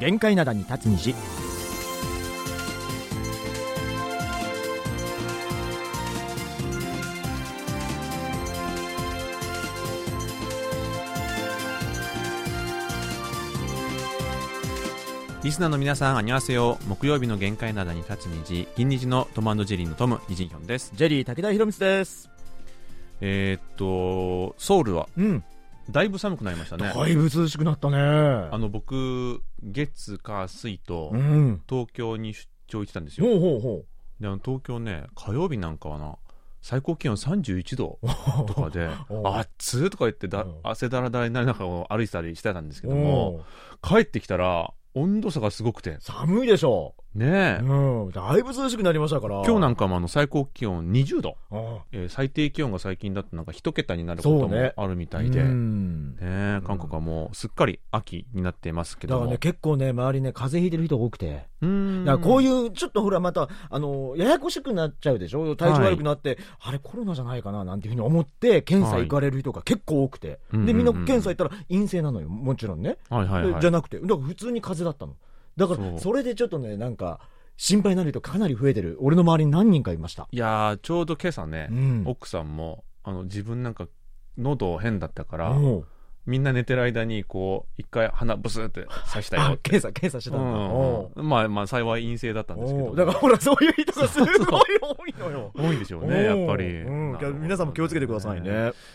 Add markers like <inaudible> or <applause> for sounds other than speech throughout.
限界灘に立つ虹リスナーの皆さん、あにわせよ。木曜日の限界灘に立つ虹、銀虹のトムジェリーのトム、イジンヒョンです。ジェリー武田博光ですえー、っと、ソウルは、うんだいぶ寒くなりましたね。だいぶ涼しくなったね。あの、僕、月、火、水とう、ん。東京に出張行ってたんですよ。ほうほうほで、あの、東京ね、火曜日なんかはな、最高気温31度うとかで <laughs> おう、暑いとか言ってだうん、汗だらだらになりながら歩いてたりしてたんですけどおも、う。帰ってきたら、温度差がすごくて、寒いでしょねえ、うんだいぶ涼しくなりましたから今日なんかもあの最高気温20度。あえー最低気温が最近だとなんか一桁になることもあるみたあいで、うねんえ韓国はもうすっかり秋になってますけども。だからね、結構ね、周りね、風邪ひいてる人が多くて。うーんだからこういう、ちょっとほら、また、あの、ややこしくなっちゃうでしょ？体調悪くなって、あれコロナじゃないかな？なんていうふうに思って、検査行かれる人が結構多くて。はいで、みんな検査行ったら陰性なのよ。もちろんね。はいはいはい。じゃなくて、だから普通に風邪だったの。だから、それでちょっとね、なんか、心配になる人かなり増えてる。俺の周りに何人かいました。いやー、ちょうど今朝ねう、ん。奥さんも、あの、自分なんか、喉変だったから、おうみんな寝てる間に、こう、一回鼻ブスって刺したよ。検査、検査してたんだ。おうん、まあまあ、幸い陰性だったんですけど。だからほら、そういう人がすごい多いのよ。多いでしょうね、やっぱり。うん皆さんも気をつけてくださいね。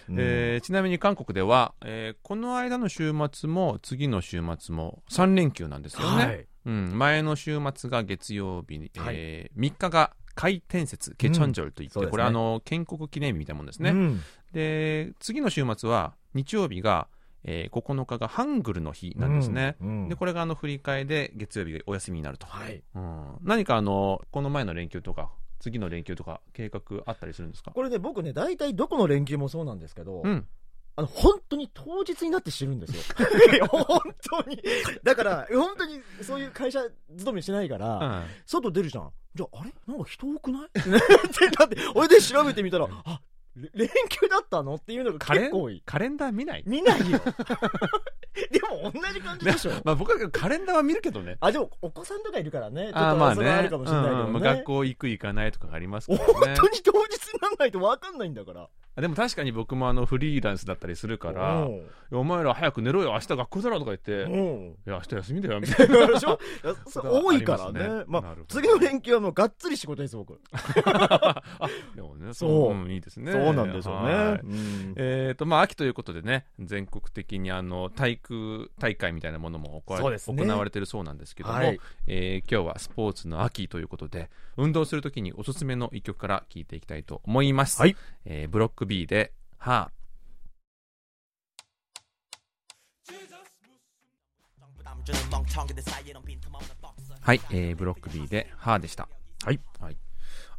うんえーちなみに韓国では、えーこの間の週末も次の週末も3連休なんですよね、はいうん、前の週末が月曜日に、はい。え3日が海天節ケチョンジョルといって、そうですね。これあの建国記念日みたいなもんですね、うん。で次の週末は日曜日が、えー9日がハングルの日なんですね、うんうん。でこれがあの振り替えで月曜日がお休みになると、はい。うん、何かあのこの前の連休とか次の連休とか計画あったりするんですか？これね、僕ね、大体どこの連休もそうなんですけど、うんあの、本当に当日になって知るんですよ。<laughs> 本当に。だから、本当にそういう会社勤めしてないから、うん外出るじゃん。じゃあ、あれ？なんか人多くない？ってなって、俺で調べてみたら、あ、れ？連休だったの？っていうのが結構多い。カレンダー見ない？見ないよ。<laughs> でも同じ感じでしょ。まあ僕はカレンダーは見るけどね。あ、でもお子さんとかいるからね。ちょっとまあね。あるかもしれないけどね。うんまあ学校行く行かないとかがありますから本ね当。に当日にならないと分かんないんだから。あでも確かに僕もあのフリーランスだったりするから、お前ら早く寝ろよ、明日学校だろとか言って、いうん。や、明日休みだよ、みたいな。でしょ？<laughs> 多いからね。まあ次の連休はもうがっつり仕事です、僕。<laughs> あ、でもね、そううんいいですね。そうなんですよはいね。うんえーとまあ、秋ということでね、全国的にあの体育大会みたいなものも行わね行われてるそうなんですけども、はいえー今日はスポーツの秋ということで、運動するときにおすすめの一曲から聴いていきたいと思います。はいえーブロック B で、ははい、えーブロック B で、はでした。はい。はい。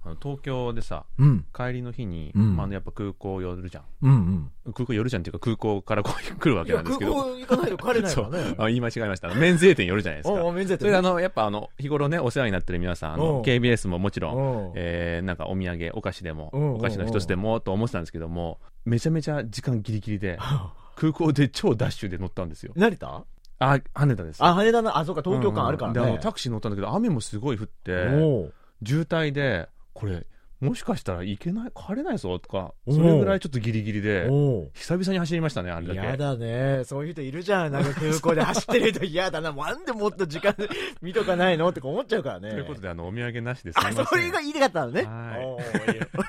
あの東京でさ、うん。帰りの日に、うんまああの、やっぱ空港寄るじゃん。うんうん。空港寄るじゃんっていうか空港からこう <laughs> 来るわけなんですけど。港行かないと帰れないからね。<laughs> あ言い間違えました。あの免税店寄るじゃないですか。お免税店それであの、やっぱあの、日頃ね、お世話になってる皆さん、あうのん、KBS ももちろん、うんえー、なんかお土産、お菓子でも、うんお菓子の一つでも、と思ってたんですけども、めちゃめちゃ時間ギリギリで、<laughs> 空港で超ダッシュで乗ったんですよ。成田あ、羽田です。あ、羽田な、あ、そうか、東京間あるからね。うんであの、タクシー乗ったんだけど、雨もすごい降って、おう渋滞で、これ、もしかしたら行けない、帰れないぞとか、それぐらいちょっとギリギリで、久々に走りましたね、あれだけ。嫌だね。そういう人いるじゃん。なんか空港で走ってる人嫌だな。<laughs> なんでもっと時間 <laughs> 見とかないのって思っちゃうからね。ということで、あの、お土産なしですあ、ん。それが言いたかったのね。はい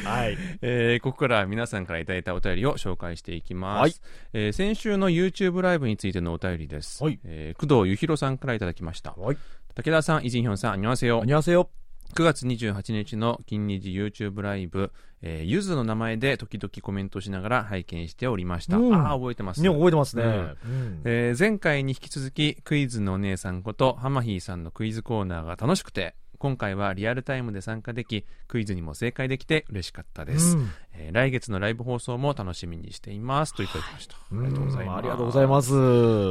<laughs> はい。えーここからは皆さんからいただいたお便りを紹介していきます。はいえー先週の YouTube ライブについてのお便りです。はいえー工藤ゆひろさんからいただきました。はい。武田さん、イジンヒョンさん、あにわせよこん。にちは。9月28日の金日 YouTube ライブ、えーゆずの名前で時々コメントしながら拝見しておりました。うんああ、覚えてます。ね、覚えてますね。うんうんえー前回に引き続きクイズのお姉さんことハマヒーさんのクイズコーナーが楽しくて今回はリアルタイムで参加できクイズにも正解できて嬉しかったです、うんえー来月のライブ放送も楽しみにしていますといただきました、ありがとうございますありがとうございます。い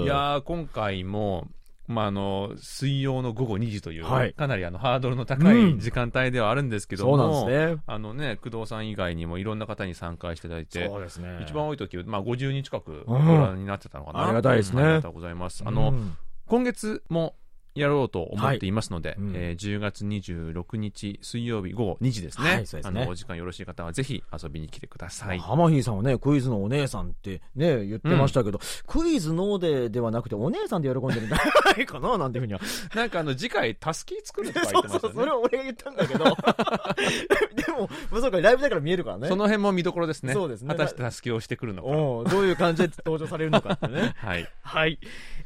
やー今回もまあ、あの水曜の午後2時という、はいかなりあのハードルの高い時間帯ではあるんですけども、そうなんね。あのね、工藤さん以外にもいろんな方に参加していただいて、そうですね。一番多い時、まあ、50人近くうんご覧になってたのかな。ありがたいですねうんありがとうございます。あの、うん今月もやろうと思っていますので、はい。うん。えー10月26日水曜日午後2時ですね,、はいすね。あのお時間よろしい方はぜひ遊びに来てください、ハマヒーさんはね、クイズのお姉さんってね、言ってましたけど、クイズのでではなくて、お姉さんで喜んでるんじゃないかな、なんていうふうには。<laughs> なんかあの次回たすき作るとか言そうそう、ってましたねそれは俺が言ったんだけど。<laughs> でも、まあそうか、ライブだから見えるからね。その辺も見どころですね。そうですね。果たしてたすきをしてくるのか。どういう感じで登場されるのかってね。<laughs> はい。はい。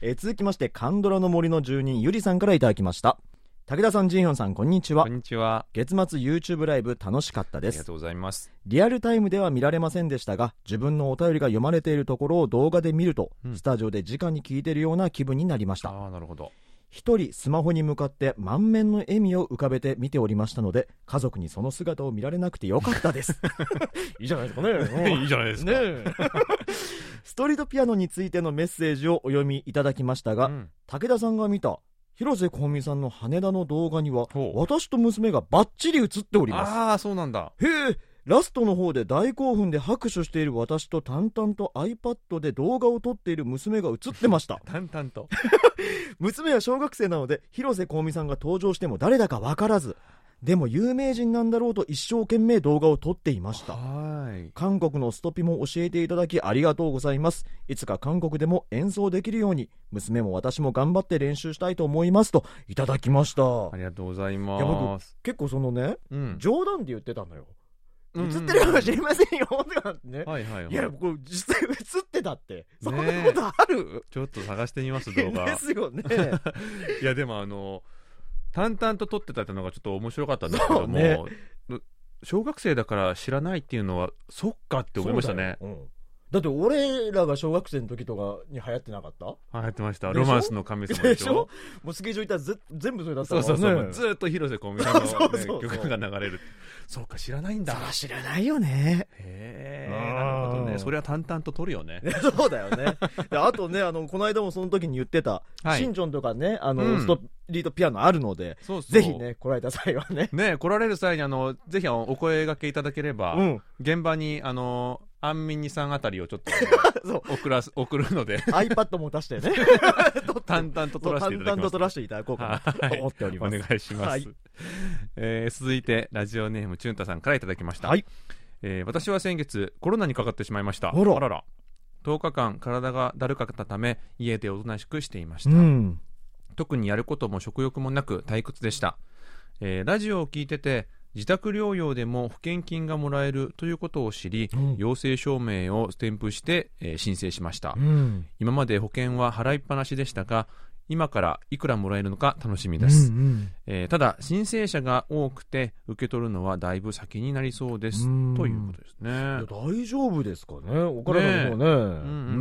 えー続きまして、カンドラの森の住人、ゆりさんからいただきました。武田さん、ジンヒョンさん、こんにちはこん。にちは月末 YouTube ライブ楽しかったです。ありがとうございますリアルタイムでは見られませんでしたが、自分のお便りが読まれているところを動画で見ると、うんスタジオで直に聞いているような気分になりました。ああなるほど一人スマホに向かって満面の笑みを浮かべて見ておりましたので、家族にその姿を見られなくてよかったです。<laughs> いいじゃないですかね。いいじゃないですか。ねえ。<laughs> ストリートピアノについてのメッセージをお読みいただきましたが、うん。武田さんが見た広瀬香美さんの羽田の動画には私と娘がバッチリ映っております。ああそうなんだ。へえラストの方で大興奮で拍手している私と淡々と iPad で動画を撮っている娘が映ってました。<laughs> 淡々と。<laughs> 娘は小学生なので広瀬香美さんが登場しても誰だか分からず。でも有名人なんだろうと一生懸命動画を撮っていました。はい。韓国のストピも教えていただきありがとうございます。いつか韓国でも演奏できるように娘も私も頑張って練習したいと思いますといただきました。ありがとうございいやます結構そのねうん。冗談で言ってたのよ。うん映ってるかもしれませんよ。<laughs> とかってね。はいはいはい。いやこれ実際映ってたって。そんなことある、ちょっと探してみます動画。ですよね。<laughs> いやでもあの淡々と撮ってたってのがちょっと面白かったんですけども、そう小学生だから知らないっていうのはそっかって思いましたね。うんだって俺らが小学生の時とかに流行ってなかった？流行ってました。ロマンスの神様でしょ？でしょ？もうスケジュール行ったらぜ全部それだったそう。からねそうそう、ずーっと広瀬香美さんの、ね、そうそうそう。曲が流れるそうか知らないんだ。知らないよね。へえうんなるほどね。それは淡々と撮るよね。<laughs> そうだよね。であとねあのこの間もその時に言ってた、はい。シンチョンとかねあの、うん。ストリートピアノあるのでそうそう。ぜひね来られた際はね。ね来られる際にあのぜひお声掛けいただければ、うん。現場にあのアンミニさんあたりをちょっと <laughs> そう。送らす送るので。iPad も出してね。<laughs> 淡々と撮らせていただきます。淡々と撮らせていただこうかなと思っておりおます、願いします、はい。えー続いてラジオネームチュンタさんからいただきました、はい。えー私は先月コロナにかかってしまいました。あら。らら。10日間体がだるかったため家でおとなしくしていました、うん。特にやることも食欲もなく退屈でした、えーラジオを聞いてて自宅療養でも保険金がもらえるということを知り、うん。陽性証明を添付して、えー申請しました、うん。今まで保険は払いっぱなしでしたが今からいくらもらえるのか楽しみです、うんうん。えーただ申請者が多くて受け取るのはだいぶ先になりそうです。うん。ということですね。大丈夫ですかね。お体の方ね。う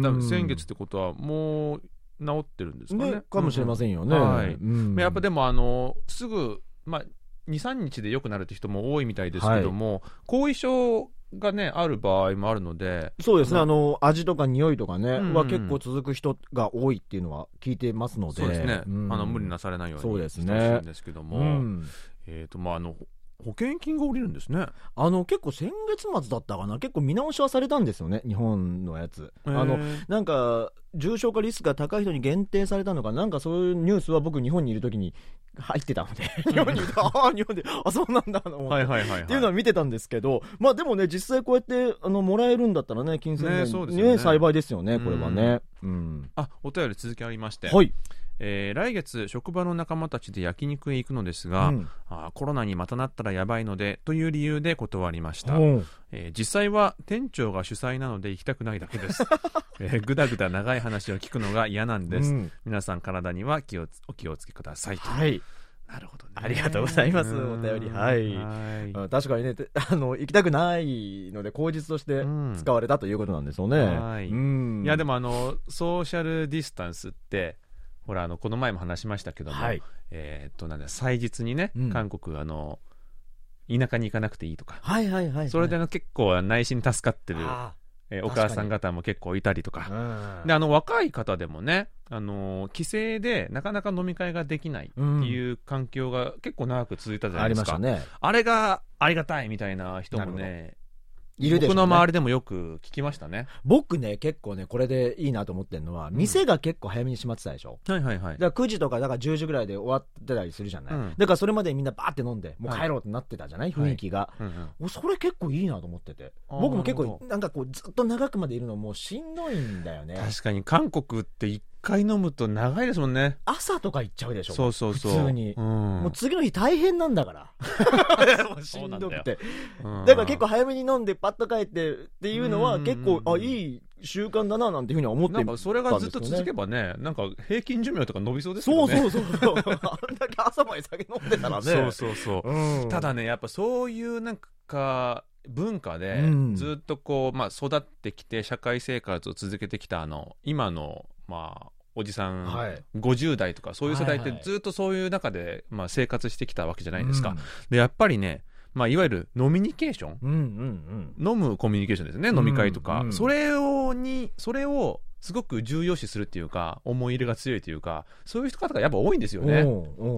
ん。うん。先月ってことはもう治ってるんですかね。ねかもしれませんよね、うん。はい。うん。やっぱでもあのすぐ、まあ、23日で良くなるって人も多いみたいですけども、後遺症がねある場合もあるのでそうですね、うんあの味とか匂いとかね、うん。うんは結構続く人が多いっていうのは聞いてますので、そうですね、うんあの無理なされないようにそうですね。してほしいんですけども、うん。えーとまあ、あの保険金が下りるんですね。あの結構先月末だったかな、結構見直しはされたんですよね、日本のやつ。あのなんか重症化リスクが高い人に限定されたのか、なんかそういうニュースは僕、日本にいるときに入ってたので、<laughs> 日本にいる。と、ああ、日本で、あそうなんだと思って。はいはいはい、はい、っていうのは見てたんですけど、まあでもね、実際こうやってあのもらえるんだったらね、金銭ね面そうですよね。幸いですよね、これはね。うん。あお便り続きありまして、はい。えー来月職場の仲間たちで焼肉へ行くのですが、うん。あーコロナにまたなったらやばいのでという理由で断りました、うん。えー実際は店長が主催なので行きたくないだけです、<laughs> えーぐだぐだ長い話を聞くのが嫌なんです、うん。皆さん体には気をつお気をつけくださいと。はい。なるほどね。ありがとうございますうん。お便り。はい。はい。うん確かにね、て <laughs> あの、行きたくないので、口実としてうん。使われたということなんですよね。はい。うん。いやでもあのソーシャルディスタンスってほらあのこの前も話しましたけども、はい。えーっとなんだ祭日にね、うん。韓国あの田舎に行かなくていいとか、はいはいはいはい。それであの結構内心助かってる、あえーお母さん方も結構いたりとか。ーうん。であの若い方でもね、あの帰省でなかなか飲み会ができないっていう環境が結構長く続いたじゃなあいですか、りましたね。あれがありがたいみたいな人もなねいるでしょうね僕の周りでもよく聞きましたね。僕ね、結構ね、これでいいなと思ってるのは、店が結構早めに閉まってたでしょ。はいはいはい。だから9時とか、だから10時ぐらいで終わってたりするじゃない。うんだからそれまでみんなバーって飲んで、もう帰ろうってなってたじゃない、はい雰囲気が。うんうん俺それ結構いいなと思ってて。あー僕も結なるほ構、なんかこう、ずっと長くまでいるのもうしんどいんだよね。確かに韓国って一回飲むと長いですもんね。朝とか行っちゃうでしょ。そうそうそう。普通にうん。もう次の日大変なんだから。<laughs> もうしんどくて。うんだから結構早めに飲んでパッと帰ってっていうのはうん結構、あ、いい習慣だななんていうふうには思ってなんかそれがずっと続けば。ばね、なんか平均寿命とか伸びそうですよね。そうそうそうそう。<laughs> あんだけ朝まで酒飲んでたらね。そうそうそう。うんただね、やっぱそういうなんか文化でうんずっとこう、まあ育ってきて社会生活を続けてきたあの、今の、まあ、おじさん、はい。50代とかそういう世代ってはいはい。ずっとそういう中で、まあ、生活してきたわけじゃないですか。うん。で、やっぱりね、まあ、いわゆる飲みニケーション。うんうん飲むコミュニケーションですね、うん飲み会とか、うん。それをにそれをすごく重要視するっていうか思い入れが強いというかそういう人方がやっぱ多いんですようん。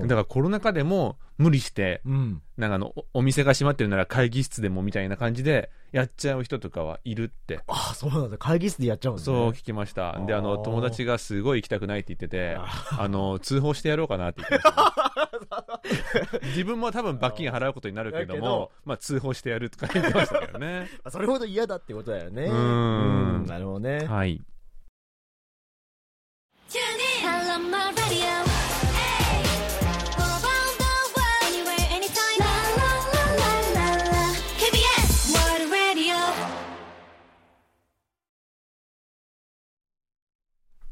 ねだからコロナ禍でも無理してうん。なんかあのおお店が閉まってるなら会議室でもみたいな感じでやっちゃう人とかはいるってあ、そうなんだ。会議室でやっちゃうんだね。そう聞きましたであの友達がすごい行きたくないって言っててああの通報してやろうかなって言ってました、ね、<laughs> 自分も多分罰金払うことになるけどもどまあ通報してやるとか言ってましたけどね <laughs> それほど嫌だってことだよね。うんうんなるほどね。はい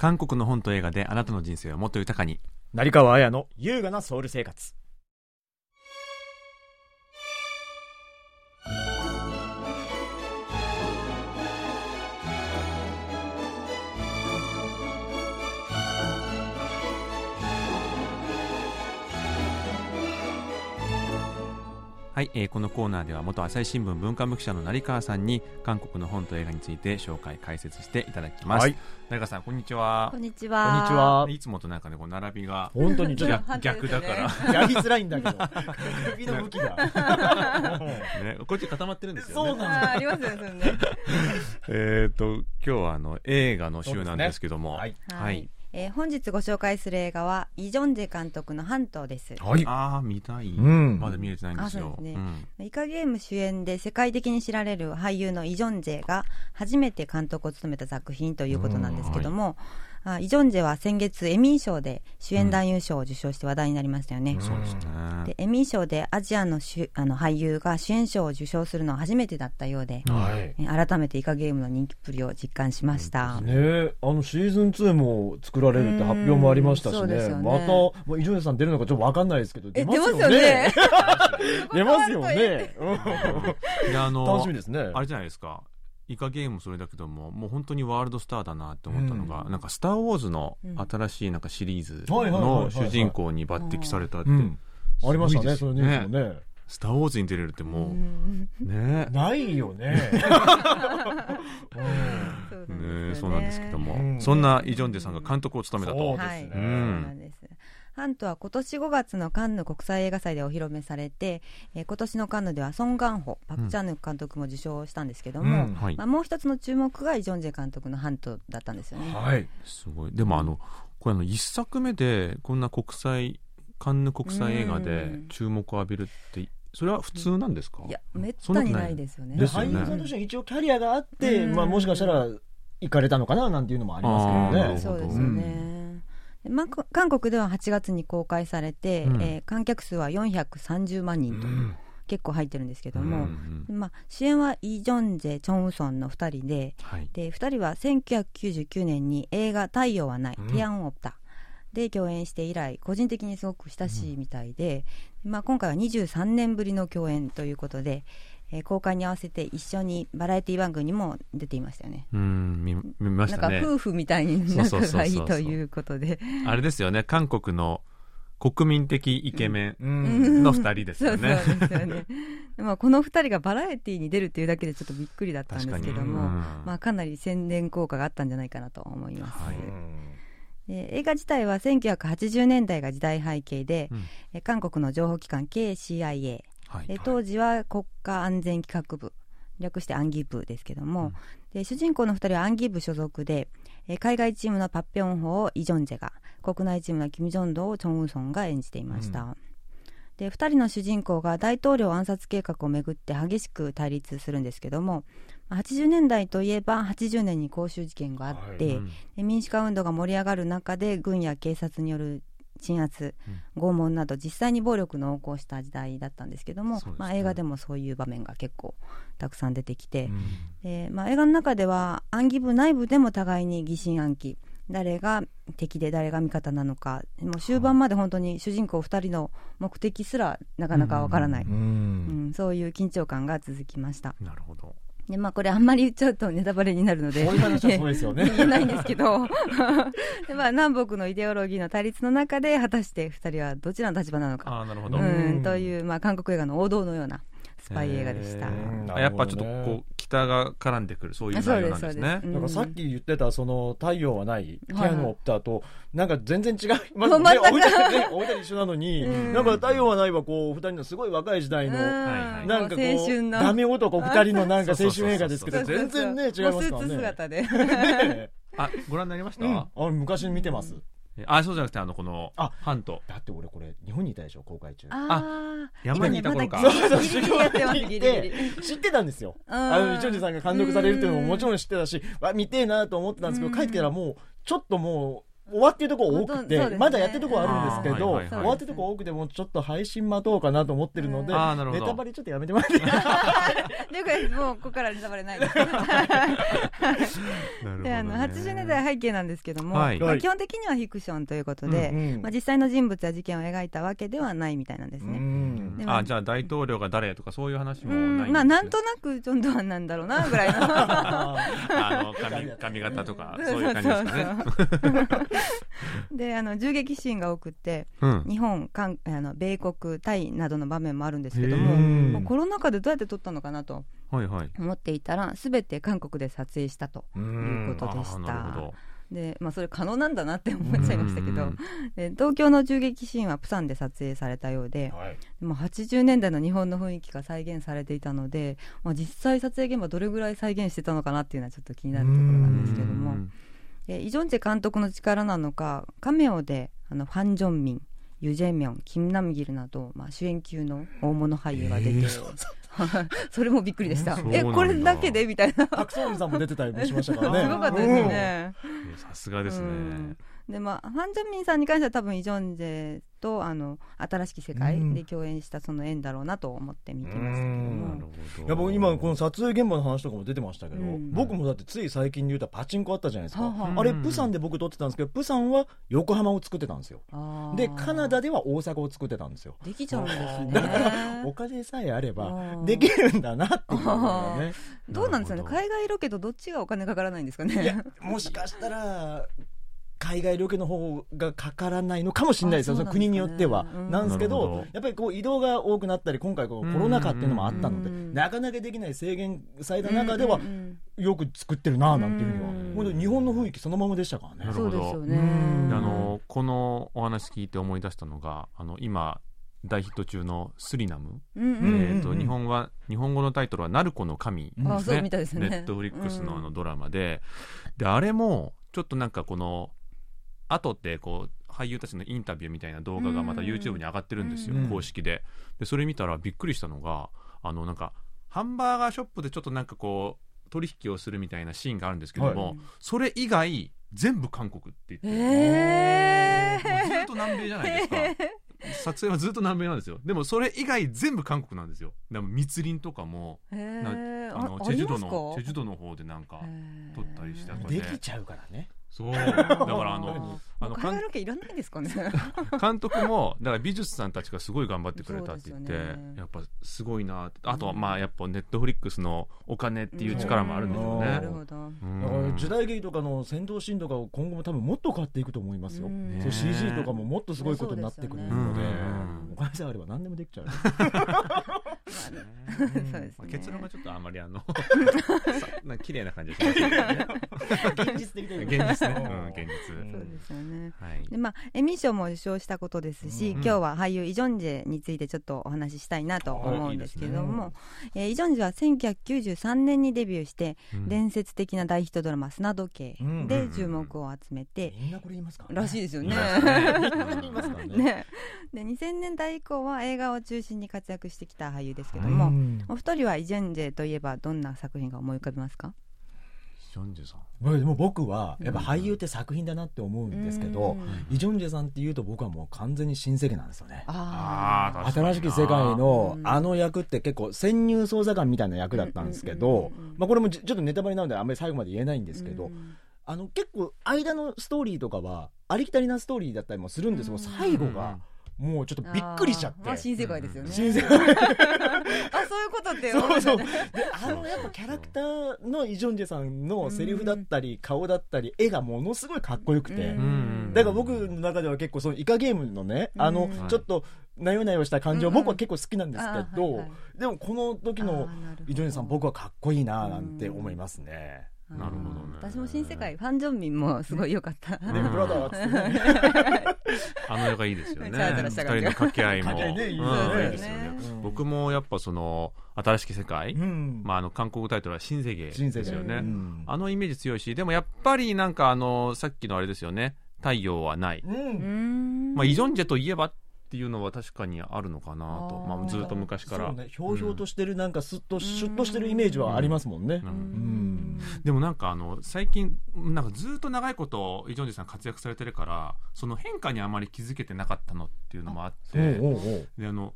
韓国の本と映画であなたの人生をもっと豊かに成川綾の優雅なソウル生活。はい、えーこのコーナーでは元朝日新聞文化部記者の成川さんに韓国の本と映画について紹介解説していただきます、はい成川さんこんにちはこんにちこんは。にちは。いつもとなんかねこう並びが本当にちょっ逆 <laughs> 逆だから、とやりづらいんだけど。<laughs> 首の向きが。<laughs> ね、こっち固まってるんですよねそうなんありますよ、ね。えっ、と今日はあの映画の週なんですけども、はい。はいえー本日ご紹介する映画は、イ・ジョンジェ監督の半島です。はい。ああ見たい、ん。まだ見れてないんですよ。あそうですね。ん。イカゲーム主演で世界的に知られる俳優のイ・ジョンジェが初めて監督を務めた作品ということなんですけども、あイ・ジョンジェは先月エミー賞で主演男優賞を受賞して話題になりましたよね。そうですねでエミー賞でアジアの主あの俳優が主演賞を受賞するのは初めてだったようで、はい。え改めてイカゲームの人気っぷりを実感しました。ねえ、あのシーズン2も作られるって発表もありましたしね。よねまた、もう伊集院さん出るのかちょっとわかんないですけど、出ますよ出ね。出ますよね。<laughs> <laughs> <laughs> であの楽しみですね。あれじゃないですかイカゲームもそれだけどももう本当にワールドスターだなって思ったのが、うん。なんか「スター・ウォーズ」のうん。新しいなんかシリーズのはい主人公に抜擢されたって、うん。ありましたね、そのニュースもね。スター・ウォーズに出れるってもう、うん。ね。ないよね。そ <laughs> うねなん。ですよそうなんですけども、うん。そんなイ・ジョンジェさんが監督を務めたと。そうですね。ううんなんです。ハントは今年5月のカンヌ国際映画祭でお披露目されて、えー今年のカンヌではソン・ガンホ、パク・チャンヌク監督も受賞したんですけども、うんはい。まあ、もう一つの注目がイ・ジョンジェ監督のハントだったんですよね。はい。すごい。でもあのこれあの一作目でこんな国際カンヌ国際映画で注目を浴びるってそれは普通なんですか、いや、めったにない。ですよね。でですよね。俳優さんとしては一応キャリアがあって、うん。まあもしかしたら行かれたのかななんていうのもありますけどね。そうですよね。でまあ、こ韓国では8月に公開されて、うん。えー観客数は430万人と、うん。結構入ってるんですけどうんも、うん。まあ、主演はイ・ジョンジェ、チョン・ウソンの2人で、はい。で2人は1999年に映画「太陽はない」うん「ティアン・オプタ」で共演して以来個人的にすごく親しいみたいで、まあ、今回は23年ぶりの共演ということで、えー公開に合わせて一緒にバラエティ番組にも出ていましたよね。うん見見ましなんかたね夫婦みたいに仲がいいということで。あれですよね。韓国の国民的イケメうンん。の二人ですそうそうよね、ですよね。まあこの2人がバラエティに出るっていうだけでちょっとびっくりだったんですけども、うん。まあ、かなり宣伝効果があったんじゃないかなと思います。はい。で映画自体は1980年代が時代背景で、うん。え韓国の情報機関 KCIA はいで当時は国家安全企画部略してアンギブですけども、で主人公の2人はアンギブ所属で、えー海外チームのパッピョンホをイ・ジョンジェが国内チームのキム・ジョンドをチョン・ウンソンが演じていました、で2人の主人公が大統領暗殺計画をめぐって激しく対立するんですけどもまあ80年代といえば80年に公衆事件があって、うん。で民主化運動が盛り上がる中で軍や警察による鎮圧、拷問など実際に暴力の横行した時代だったんですけども、ね。まあ、映画でもそういう場面が結構たくさん出てきて、うん。でまあ、映画の中では暗記部内部でも互いに疑心暗鬼誰が敵で誰が味方なのかもう終盤まで本当に主人公2人の目的すらなかなかわからない、ううん。んそういう緊張感が続きました。なるほど。で、まあ、これあんまり言っちゃうとネタバレになるので。<laughs> 言えないんですけど。<laughs> で、まあ、南北のイデオロギーの対立の中で果たして2人はどちらの立場なのか。うんという、まあ、韓国映画の王道のようなスパイ映画でした。へうんあやっぱちょっとこう、北が絡んでくる、そういう内容なんですね。うんなんかさっき言ってたその太陽はないケはいアのオプターとなんか全然違いますね。お二人一緒なのに、うん。なんか太陽はないはこう二人のすごい若い時代の、なんかこうダメ男二人のなんか青春映画ですけど全然ね違いますからもうスーツね。姿で。ねあ、ご覧になりました、うん、あ昔見てます。えあ、そうじゃなくて、あの、この、あハント。だって俺これ日本にいたでしょ公開中。あ山にいた頃か。今ねまだギリギリやってます、ギリギリ。知ってたんですよ。うんあの、一応さんが監督されるっていうのももちろん知ってたし、わ、見てえなと思ってたんですけど、うん帰ってからもう、ちょっともう、終わってるとこ多くて、ねまだやってるとこあるんですけど、はいはいはい終わってるとこ多くてもうちょっと配信待とうかなと思ってるので、あーなるほどネタバレちょっとやめてもらって了。もうここからネタバレないです。<laughs> なるほど、で、あの、80年代背景なんですけども、はいまあ基本的にはフィクションということで、うんうんまあ実際の人物や事件を描いたわけではないみたいなんですうね。んでもあ、じゃあ大統領が誰とかそういう話うもないんです、ねん、まあなんとなくジョン・ドアンなんだろうな、ぐらいの。<laughs> あの髪髪型とかそういう感じですかね。で、あの、銃撃シーンが多くって、うん。日本、韓あの米国、タイなどの場面もあるんですけどへも、ー。もうコロナ禍でどうやって撮ったのかなとはいはい。思っていたら、すべて韓国で撮影したとういん。うことでした。で、まあ、それ可能なんだなって思っちゃいましたけどうん、で東京の銃撃シーンはプサンで撮影されたようで、はい。でも80年代の日本の雰囲気が再現されていたので、まあ、実際撮影現場どれぐらい再現してたのかなっていうのはちょっと気になるところなんですけどもうん、でイ・ジョンジェ監督の力なのかカメオであのファン・ジョンミンユ・ジェミョンキム・ナムギルなど、まあ、主演級の大物俳優が出て、え <laughs> それもびっくりでした。えこれだけで？みたいな。タクソンさんも出てたりもしましたからね。すごかったですよね。えさすがですね。うんでまあ、ファン・ジョンミンさんに関しては多分イ・ジョンジェとあの新しき世界で共演したその縁だろうなと思って見てましたけどうん。もなるほど。いや僕今この撮影現場の話とかも出てましたけど、うん。僕もだってつい最近で言うたらパチンコあったじゃないですか、はあはあ。あれプサンで僕撮ってたんですけどプサンは横浜を作ってたんですよ。でカナダでは大阪を作ってたんですよ。できちゃうんですね。<laughs> だからお金さえあればうん。できるんだなっていうのがね。<laughs> どうなんですかね。海外ロケとどっちがお金かからないんですかいやねもしかしたら海外ロケの方がかからないのかもしれないですよ、あその国によっては。なんですけどやっぱりこう移動が多くなったり、今回こうコロナ禍っていうのもあったので、うん。なかなかできない制限された中ではよく作ってるななんていうふうには、うん。日本の雰囲気そのままでしたからね。なるほどそうですよね。あのこのお話聞いて思い出したのがあの今大ヒット中のスリナム、えー、と日本は日本語のタイトルは「ナルコの神」ですね。ネットフリックスのあうんのドラマで、であれもちょっとなんかこの後ってこう俳優たちのインタビューみたいな動画がまたうん。YouTube に上がってるんですよ、うん。公式で。でそれ見たらびっくりしたのがあのなんかハンバーガーショップでちょっとなんかこう取引をするみたいなシーンがあるんですけども、はい。それ以外全部韓国って言って、えもうずっと南米じゃないですか。撮影はずっと南米なんですよ。でもそれ以外全部韓国なんですよ。でも密林とかもへなーあのあチェジュ島ありますか？のチェジュ島の方でなんか撮ったりしたとかできちゃうからね。そう。だからあの <laughs> あの海外ロケいらないですかね。<laughs> 監督もだから美術さんたちがすごい頑張ってくれたって言って、ね。やっぱすごいなあとはまあやっぱネットフリックスのお金っていう力もあるんでしょううん。ねなる。ほど。うん。だから時代劇とかの戦闘シーンとかを今後も多分もっと変わっていくと思いますよ。うん。そう CG とかももっとすごいことになってくるので。ね、お金さえあれば何でもできちゃう。そうですね結論がちょっとあん。まりあのさな綺麗な感じがしますけどね現実的というか現実ね、うん、現実、うん。そうですよねはい。でまあ、エミー賞も受賞したことですし、うん今日は俳優イ・ジョンジェについてちょっとお話ししたいなと思うんですけれども、えーイ・ジョンジェは1993年にデビューして、うん。伝説的な大ヒットドラマ「砂時計」で注目を集めて、みんなこれ言いますからね。らしいですよね。ね。<laughs> ね。で2000年代以降は映画を中心に活躍してきた俳優ですけどうも、ん。お二人はイ・ジェンジェといえばどんな作品が思い浮かびますか？ジョンジェさん。僕はやっぱ俳優って作品だなって思うんですけど、うん。イ・ジョンジェさんっていうと僕はもう完全に新世紀なんですよね。あー。確かにな。新しき世界のうん。あの役って結構潜入捜査官みたいな役だったんですけどまあこれもちょっとネタバレなのであんまり最後まで言えないんですけど、うんあの結構間のストーリーとかはありきたりなストーリーだったりもするんですけど、うん。最後がもうちょっとびっくりしちゃって。まあ新世界ですよね。新世界。<laughs> あそういうことって。そうそう。<laughs> でねあのやっぱキャラクターのイ・ジョンジェさんのセリフだったり顔だったり絵がものすごいかっこよくて、だから僕の中では結構そのイカゲームのね、あのうんちょっとなよなよした感じはうん。僕は結構好きなんですけど、でもこの時のイ・ジョンジェさん僕はかっこいいななんて思いますね。なるほどね。私も新世界ファン・ジョンミンもすごい良かった。うん。ネームブラザーっつってね。<laughs> あの映画いいですよね。二人の掛け合いも。掛け合いねいいですうん。ねいいですよね。うん。僕もやっぱその新しき世界、うん。まあ、あの韓国タイトルは新世界ですよね、うんあのイメージ強いしでもやっぱりなん。かあのさっきのあれですよね太陽はない、まあ、イ・ジョンジェといえばっていうのは確かにあるのかなと。まあ、ずっと昔から、そうね。ひょうひょうとしてるなんかスッとシュッとしてるイメージはありますもんね。ううん。んでもなんかあの最近なんかずっと長いことイ・ジョンジェさん活躍されてるからその変化にあまり気づけてなかったのっていうのもあって。であの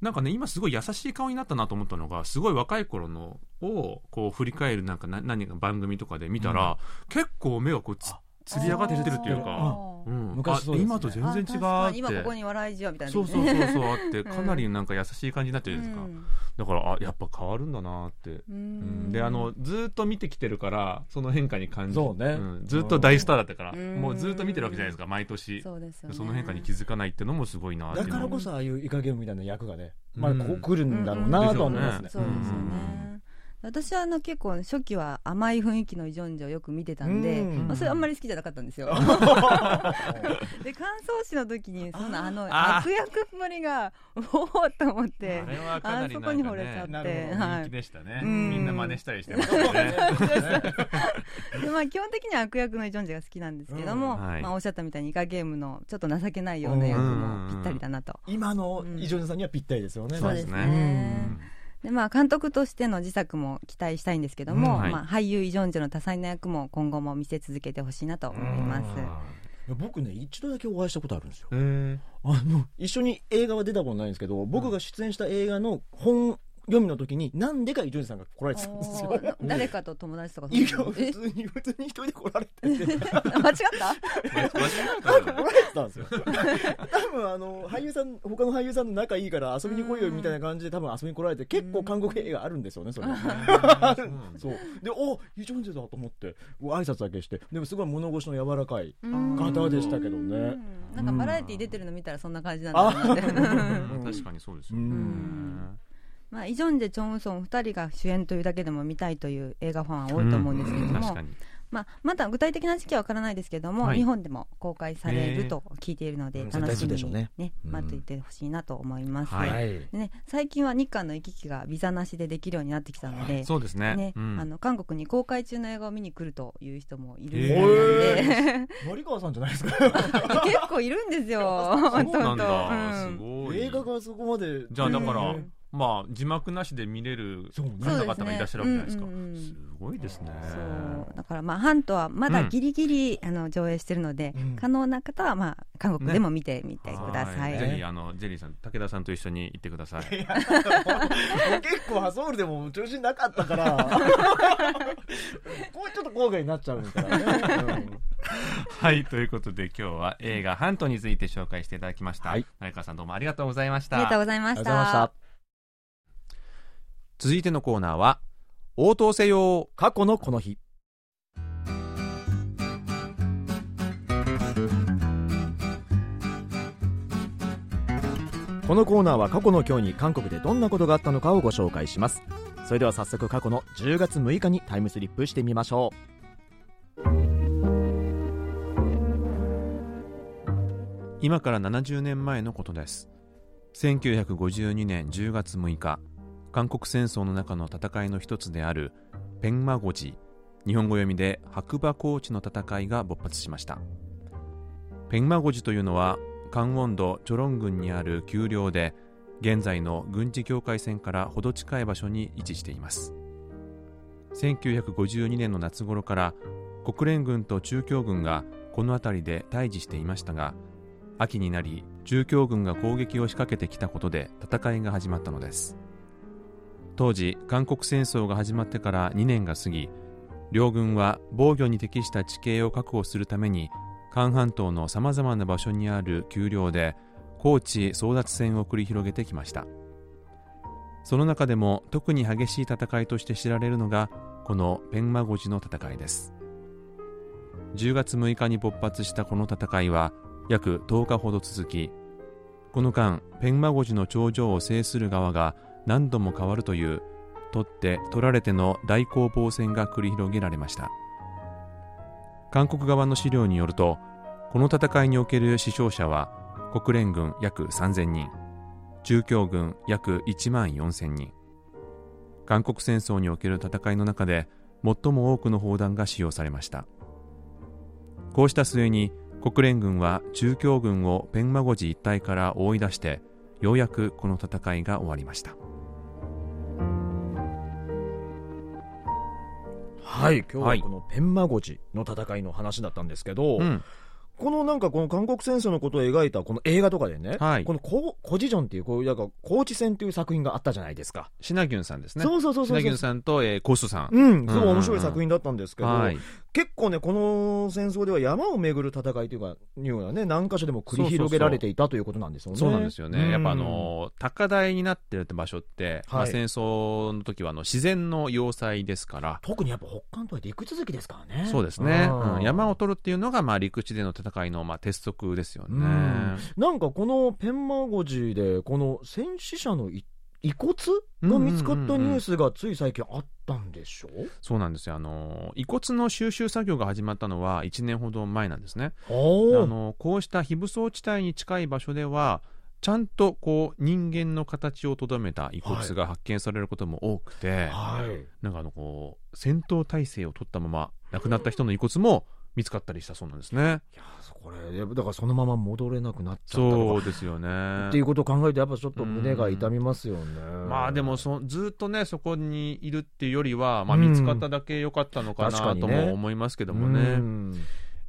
なんかね今すごい優しい顔になったなと思ったのがすごい若い頃のをこう振り返るなんかな何か番組とかで見たら、結構目がこうつあつり上がってるっていうか、うん、昔そうね。あ今と全然違う今ここに笑いじわみたいなそうそうそうそうあってんかなりなんか優しい感じになってるじゃないですか、だからあやっぱ変わるんだなって、ううん。んであのずっと見てきてるからその変化に感じそうね。ん。ずっと大スターだったから、うん。もうずっと見てるわけじゃないですか毎年。そうですよね。その変化に気づかないっていうのもすごいなだからこそああいうイカゲームみたいな役がね、まあうんこう来るんだろうなとは思いますね。そうですよね。私はあの結構初期は甘い雰囲気のイ・ジョンジェをよく見てたんで、うん。まあ、それあんまり好きじゃなかったんですよ。<laughs> <laughs> で感想誌の時にそのあの悪役っぷりがおおっと思ってあれはかなりなんかあそこに惚れちゃねって、は人気でしたね、うん。みんな真似したりしてましたね。い、でまあ基本的には悪役のイ・ジョンジェが好きなんですけども、うん。はい。まあ、おっしゃったみたいにイカゲームのちょっと情けないような役もぴったりだなと。今のイ・ジョンジェさんにはぴったりですよね。そうですね。うんでまあ、監督としての自作も期待したいんですけども、うんはいまあ、俳優イ・ジョンジェの多彩な役も今後も見せ続けてほしいなと思います。僕ね、一度だけお会いしたことあるんですよ。えあの、一緒に映画は出たことないんですけど、僕が出演した映画の本読みの時に、なんでかイ・ジョンジェさんが来られてたんですよ。<laughs> 誰かと友達とかいや、普通に、普通に一人で来られてて、え間違った。ー、間違えた。来られてたんですよ。多分あの、俳優さん、他の俳優さんと仲いいから遊びに来いよみたいな感じで多分遊びに来られて、結構韓国映画あるんですよね、それ。<laughs> そう。で、おイ・ジョンジェだと思って、挨拶だけして、でもすごい物腰の柔らかい方でしたけどね。うん。なんかバラエティ出てるの見たらそんな感じなんだなって。うん。確かにそうですようねんまあ、イ・ジョンジェ、チョン・ウソン2人が主演というだけでも見たいという映画ファンは多いと思うんですけれども、確かに。まあ、まだ具体的な時期はわからないですけども、はい日本でも公開されると聞いているのでうん楽しみに、ねねうん。待っていてほしいなと思います、はい。でね、最近は日韓の行き来がビザなしでできるようになってきたので、そうですね。ねうん。あの韓国に公開中の映画を見に来るという人もいるみへたいなんで、<laughs> 森川さんじゃないですか。<laughs> 結構いるんですよ、<laughs> 本当うん。すごい。映画がそこまで。じゃあだから、うんまあ字幕なしで見れるそうね。方々がいらっしゃるわけじゃないですか。すね。うんうんうん。すごいですね。そう。だからまあハントはまだギリギリ、あの上映してるので、うん。可能な方はまあ韓国でも見てみてください、はぜひあのジェリーさん武田さんと一緒に行ってください。<laughs> 結構ソウルでも調子なかったから、<laughs> こうちょっと郊外になっちゃうからね。はい。ということで今日は映画「ハント」について紹介していただきました。はい。前川さんどうもありがとうございました。ありがとうございました。続いてのコーナーは応答せよ過去のこの日。このコーナーは過去の今日に韓国でどんなことがあったのかをご紹介します。それでは早速過去の10月6日にタイムスリップしてみましょう。今から70年前のことです。1952年10月6日。韓国戦争の中の戦いの一つであるペンマゴジ日本語読みで白馬高地の戦いが勃発しました。ペンマゴジというのはカンウォンドチョロン郡にある丘陵で現在の軍事境界線からほど近い場所に位置しています。1952年の夏頃から国連軍と中共軍がこの辺りで対峙していましたが秋になり中共軍が攻撃を仕掛けてきたことで戦いが始まったのです。当時韓国戦争が始まってから2年が過ぎ両軍は防御に適した地形を確保するために韓半島のさまざまな場所にある丘陵で高地争奪戦を繰り広げてきました。その中でも特に激しい戦いとして知られるのがこのペンマゴジの戦いです。10月6日に勃発したこの戦いは約10日ほど続きこの間ペンマゴジの頂上を制する側が何度も変わるという取って取られての大攻防戦が繰り広げられました。韓国側の資料によるとこの戦いにおける死傷者は国連軍約3000人中共軍約1万4000人。韓国戦争における戦いの中で最も多くの砲弾が使用されました。こうした末に国連軍は中共軍をペンマゴジ一帯から追い出してようやくこの戦いが終わりました。はい今日はこのペンマゴジの戦いの話だったんですけど、うん。このなんかこの韓国戦争のことを描いたこの映画とかでね、はい。このココジジョンっていうこうなんか高知戦っていう作品があったじゃないですか。シナギュンさんですね。そうそうそうそうシナギュンさんと、えーコスさん、うん、すごいうん面白い作品だったんですけど、はい結構ね、この戦争では山を巡る戦いというか、いうようなね、何箇所でも繰り広げられていたということなんですよね。そうなんですよね、うん。やっぱあの高台になってるって場所って、まあ、はい戦争の時はあの自然の要塞ですから、特にやっぱ北関東は陸続きですからね。そうですね、うんうん。山を取るっていうのが、まあ、陸地での戦いの、まあ、鉄則ですよね。うん。なんかこのペンマゴジで、この戦死者のい遺骨が見つかったニュースがつい最近あったんでしょ？そうなんですよ。あの遺骨の収集作業が始まったのは1年ほど前なんですね。おあのこうした非武装地帯に近い場所ではちゃんとこう人間の形をとどめた遺骨が発見されることも多くて、はい。なんかあのこう戦闘態勢を取ったまま亡くなった人の遺骨も見つかったりしたそうなんですね。いや、これ、だからそのまま戻れなくなっちゃった。そうですよね。っていうことを考えると、やっぱちょっと胸が痛みますよね。まあでもそずっとねそこにいるっていうよりは、まあ、うん見つかっただけ良かったのかなとも思いますけどでもね、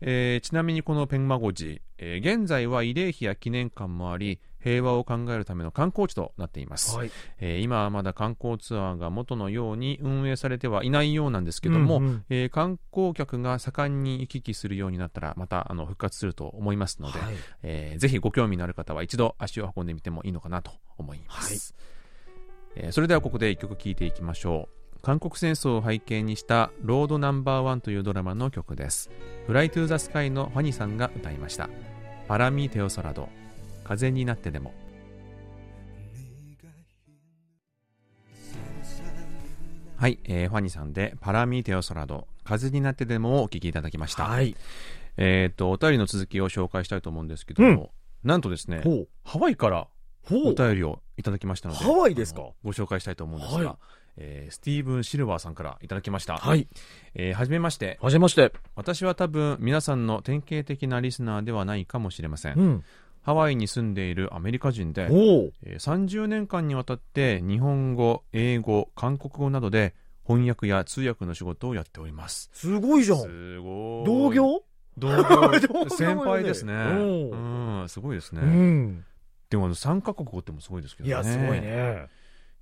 えーちなみにこのペンマゴジ、えー現在は慰霊碑や記念館もあり平和を考えるための観光地となっています、はい。えー今はまだ観光ツアーが元のように運営されてはいないようなんですけども、うんうん。えー観光客が盛んに行き来するようになったらまたあの復活すると思いますので、はい。えーぜひご興味のある方は一度足を運んでみてもいいのかなと思います、えーそれではここで一曲聴いていきましょう韓国戦争を背景にした「ロードナンバーワンというドラマの曲です「フライトゥーザスカイのファニーさんが歌いました「パラミテオソラド。風になってでも」はい、えーファニーさんで「パラミテオソラド。風になってでも」をお聴きいただきました、はい。えっ、と、お便りの続きを紹介したいと思うんですけども、なんとですね。ハワイからほお便りをいただきましたので、ハワイですか？ご紹介したいと思うんですが、はいえースティーブン・シルバーさんからいただきました。はい。えーはじめまして、はじめまして。私は多分皆さんの典型的なリスナーではないかもしれません。うん。ハワイに住んでいるアメリカ人で。えー30年間にわたって日本語、英語、韓国語などで翻訳や通訳の仕事をやっております。すごいじゃん。すごい。同業？同 <laughs> 同業業先輩ですね。おうん、すごいですね。うん。でもあの3カ国語ってもすごいですけどね。いや、すごい。ね。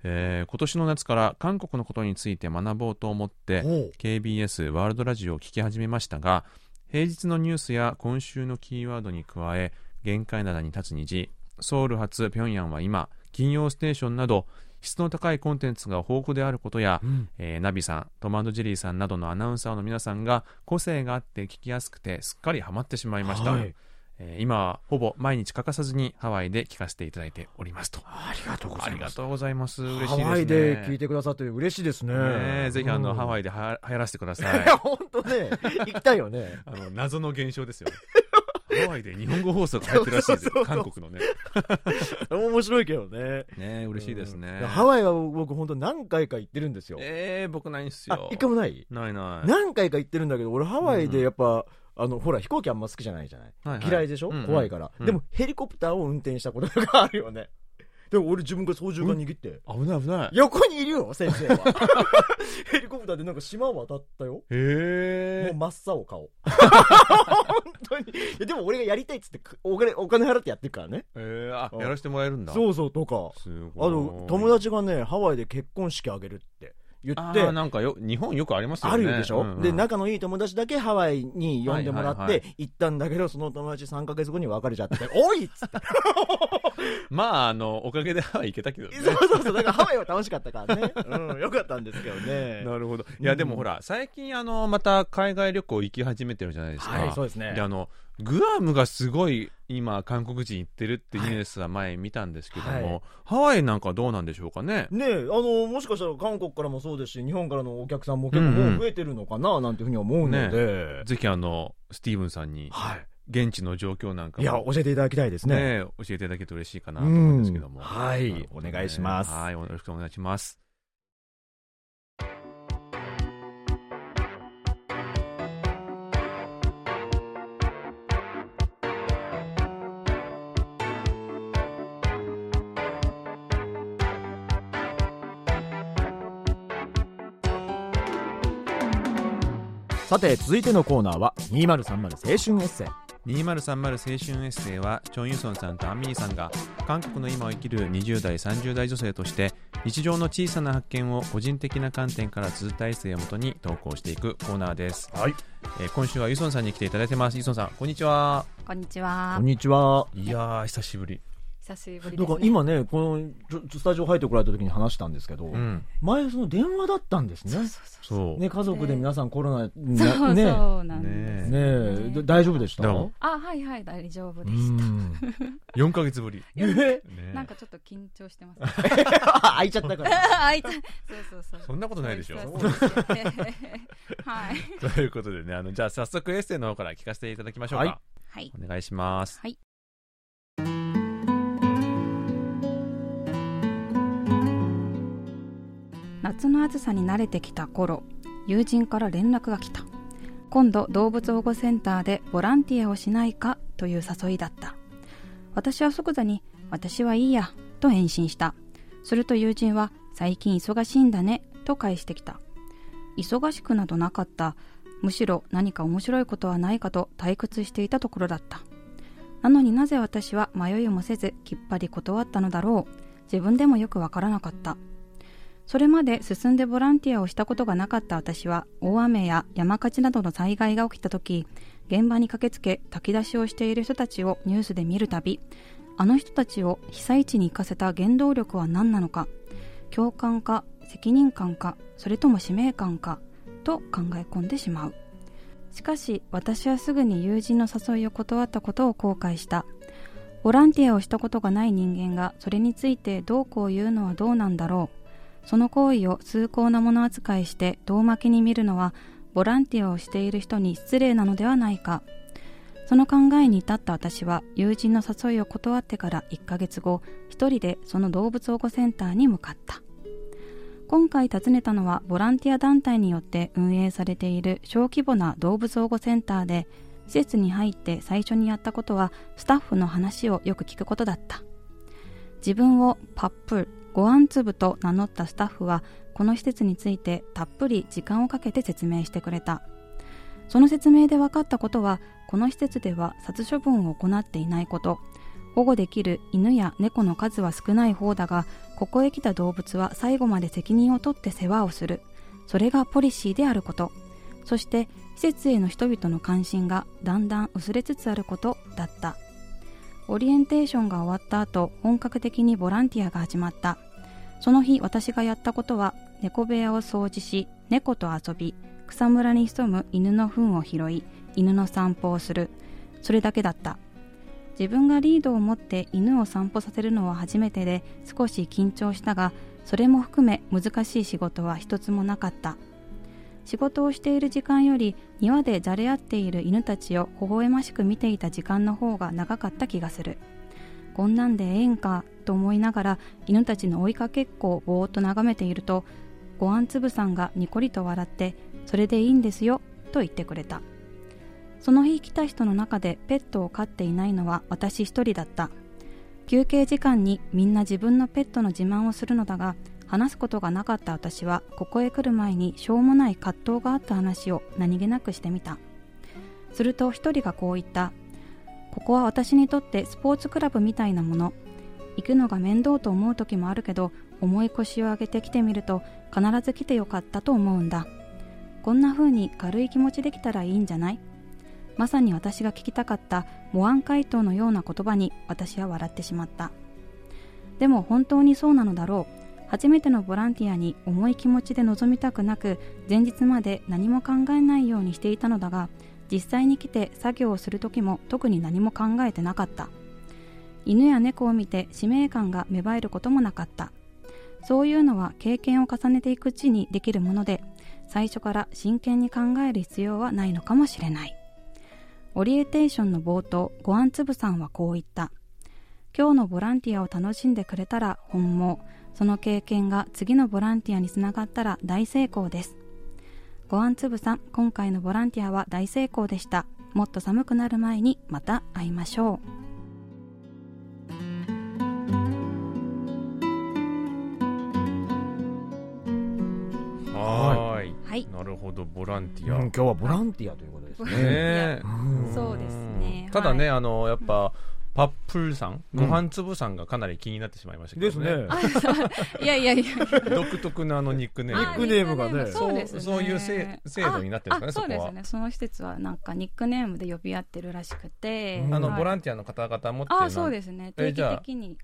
えー今年の夏から韓国のことについて学ぼうと思って。KBS ワールドラジオを聞き始めましたが、平日のニュースや今週のキーワードに加え、限界灘に立つ虹、ソウル発平壌は今、金曜ステーションなど、質の高いコンテンツが豊富であることや、うん。えーナビさん、トマンドジェリーさんなどのアナウンサーの皆さんが個性があって聞きやすくてすっかりハマってしまいました、はいえー今はほぼ毎日欠かさずにハワイで聞かせていただいておりますと。ありがとうござあいます。りがとうございます。嬉しいですね。ハワイで聞いてくださって嬉しいですね。ねえぜひあの、うんハワイでは流行らせてくださいいや、。本当ね、行きたいよね。<laughs> あの謎の現象ですよ。ハワイで日本語放送が入ってるらしいですよ。韓国のね。<laughs> 面白いけどね。ねえ嬉しいですねうん。ハワイは僕本当何回か行ってるんですよ。えー、僕ないんすあよ、。一回もない？ないない。何回か行ってるんだけど、俺ハワイでやっぱ、あの、ほら、飛行機あんま好きじゃないじゃない？はいはい嫌いでしょ、うんうん怖いから、うんでも、ヘリコプターを運転したことがあるよね。でも俺自分が操縦桿握って、危ない危ない。横にいるよ、先生は。<laughs> ヘリコプターでなんか島渡ったよ。もへう真っ青顔。本当に。でも俺がやりたいっつってお金、お金払ってやってるからね。えー、あ、うんやらせてもらえるんだ。そうそう、とか。すあ。の、友達がね、ハワイで結婚式あげるって言あって、ーなんかよ、日本よくありますよね。あるでしょ、うんうんで、仲のいい友達だけハワイに呼んでもらって、はいはいは行ったんだけど、その友達3ヶ月後に別れちゃって、<laughs> おいっつって。<laughs> まあ、あの、おかげでハワイ行けたけどね。<laughs> そうそうそう、だからハワイは楽しかったからね。うん、よかったんですけどね。なるほど。いや、でもほら、最近、あの、また海外旅行行き始めてるじゃないですか。はい、そうですねで、。あの、グアムがすごい今、韓国人行ってるってニュースは前見たんですけども、はいハワイなんかどうなんでしょうかね？ねえ、あの、もしかしたら韓国からもそうですし、日本からのお客さんも結構増えてるのかな、なんていうふうに思うので。ぜひあの、スティーブンさんに、はい。現地の状況なんかもいや、教えていただきたいですね。ね、教えていただけると嬉しいかなと思うんですけども。うんはいねお願いしますはい、よろしくお願いします。さて、続いてのコーナーは、2030青春エッセイ。2030青春エッセイはチョン・ユソンさんとアンミーさんが韓国の今を生きる20代30代女性として日常の小さな発見を個人的な観点から綴ったエッセイをもとに投稿していくコーナーです、はい。えー今週はユソンさんに来ていただいてますユソンさんこんにちはこんにちはこん。にちは。いやー久しぶり久しぶりだです、ね。から今ね、このスタジオ入ってこられた時に話したんですけど、うん前その電話だったんですね。そうそうそう。そう、ね、家族で皆さんコロナにそうな、ね。そうなんです。ねねえ、で大丈夫でした？あ、はいはい、大丈夫うでした。ん。4ヶ月ぶり、<laughs> ねねなんかちょっと緊張してます。<laughs> 開いちゃったから。<laughs> あ、いた。そうそうそう。そんなことないでしょはい。ということでねあのじゃあ早速エッセイの方から聞かせていただきましょうか、はいはい。お願いしますはい。夏の暑さに慣れてきた頃友人から連絡が来た。今度動物保護センターでボランティアをしないかという誘いだった。私は即座に私はいいやと返信した。すると友人は最近忙しいんだねと返してきた。忙しくなどなかった。むしろ何か面白いことはないかと退屈していたところだった。なのになぜ私は迷いもせずきっぱり断ったのだろう。自分でもよくわからなかった。それまで進んでボランティアをしたことがなかった私は大雨や山火事などの災害が起きた時現場に駆けつけ炊き出しをしている人たちをニュースで見るたびあの人たちを被災地に行かせた原動力は何なのか共感か責任感かそれとも使命感かと考え込んでしまう。しかし私はすぐに友人の誘いを断ったことを後悔した。ボランティアをしたことがない人間がそれについてどうこう言うのはどうなんだろう。その行為を崇高なもの扱いして遠巻きに見るのはボランティアをしている人に失礼なのではないか。その考えに至った私は友人の誘いを断ってから1ヶ月後一人でその動物保護センターに向かった。今回訪ねたのはボランティア団体によって運営されている小規模な動物保護センターで施設に入って最初にやったことはスタッフの話をよく聞くことだった。自分をパップルご飯粒と名乗ったスタッフはこの施設についてたっぷり時間をかけて説明してくれた。その説明で分かったことはこの施設では殺処分を行っていないこと。保護できる犬や猫の数は少ない方だがここへ来た動物は最後まで責任を取って世話をする。それがポリシーであること。そして施設への人々の関心がだんだん薄れつつあることだった。オリエンテーションが終わった後本格的にボランティアが始まった。その日私がやったことは猫部屋を掃除し猫と遊び草むらに潜む犬の糞を拾い犬の散歩をする。それだけだった。自分がリードを持って犬を散歩させるのは初めてで少し緊張したがそれも含め難しい仕事は一つもなかった。仕事をしている時間より庭でじゃれ合っている犬たちを微笑ましく見ていた時間の方が長かった気がする。こんなんでええんかと思いながら犬たちの追いかけっこをぼーっと眺めているとごあんつぶさんがニコリと笑ってそれでいいんですよと言ってくれた。その日来た人の中でペットを飼っていないのは私一人だった。休憩時間にみんな自分のペットの自慢をするのだが話すことがなかった私はここへ来る前にしょうもない葛藤があった話を何気なくしてみた。すると一人がこう言った。ここは私にとってスポーツクラブみたいなもの。行くのが面倒と思う時もあるけど重い腰を上げて来てみると必ず来てよかったと思うんだ。こんな風に軽い気持ちできたらいいんじゃない？まさに私が聞きたかった模範回答のような言葉に私は笑ってしまった。でも本当にそうなのだろう。初めてのボランティアに重い気持ちで臨みたくなく前日まで何も考えないようにしていたのだが実際に来て作業をする時も特に何も考えてなかった。犬や猫を見て使命感が芽生えることもなかった。そういうのは経験を重ねていくうちにできるもので最初から真剣に考える必要はないのかもしれない。オリエンテーションの冒頭ごあんつぶさんはこう言った。今日のボランティアを楽しんでくれたら本望。その経験が次のボランティアにつながったら大成功です。ごあんつぶさん今回のボランティアは大成功でした。もっと寒くなる前にまた会いましょう。はーい。はい。なるほどボランティア、うん今日はボランティアということですね。そうですね。ただね、はいあのやっぱ、パップルさんうん。ご飯粒さんがかなり気になってしまいましたけどですね。<laughs> いやいやいや。独特なあのニックネーム。ニックネームがね。そうですね。そういう制制度になってるんですかねそこは。あそうですね。その施設はなんかニックネームで呼び合ってるらしくて、うん。あの、はい。ボランティアの方々持ってるあそうですね。定期的に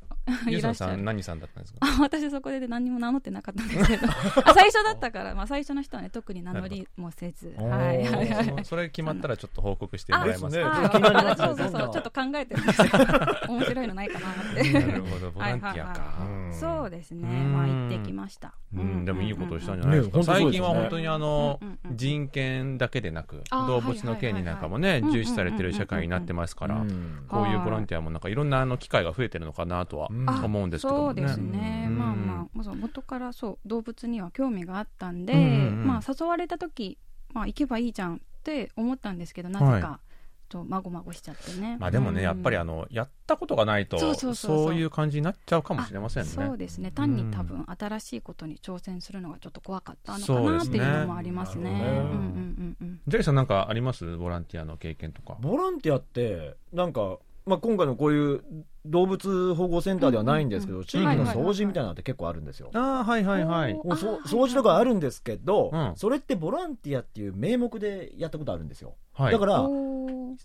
ゆうさんさん何さんだったんですか？あ私そこで何も名乗ってなかったんですけど。<laughs> あ最初だったから、まあ、最初の人はね特に名乗りもせず。はいはいはい。それ決まったらちょっと報告してもらえますねか <laughs> ね。そうそうそう。ちょっと考えてるんですよ。<laughs> 面白いのないかなって。なるほど。ボランティアはいはいかうん。そうですね。うん。まあ行ってきました。うん。でもいいことをしたんじゃないですか、ね最ですね。近は本当にあの、うんうんうん人権だけでなく動物の権利なんかもねはいはいはい重視されてる社会になってますから、うん。こういうボランティアもなんかいろんなあの機会が増えてるのかなとは思うんですけども。ね。そうですね、うん。まあまあまず元からそう動物には興味があったんで、うんうんうん。まあ誘われた時、まあ、行けばいいじゃんって思ったんですけどなぜはかとまごまごしちゃってね。まあでもね、うん。やっぱりあのやったことがないとそうそうそうそう。そういう感じになっちゃうかもしれませんね。そうですね。単に多分新しいことに挑戦するのがちょっと怖かったのかなっていうのもありますね。ね。うんうんうんうん。ジェイさんなんかあります？ボランティアの経験とか。ボランティアって、なんか、まあ、今回のこういう動物保護センターではないんですけど、うんうんうん地域の掃除みたいなのって結構あるんですよ。ああはいはいはい。掃除とかあるんですけど、うんそれってボランティアっていう名目でやったことあるんですよ。はい、だから、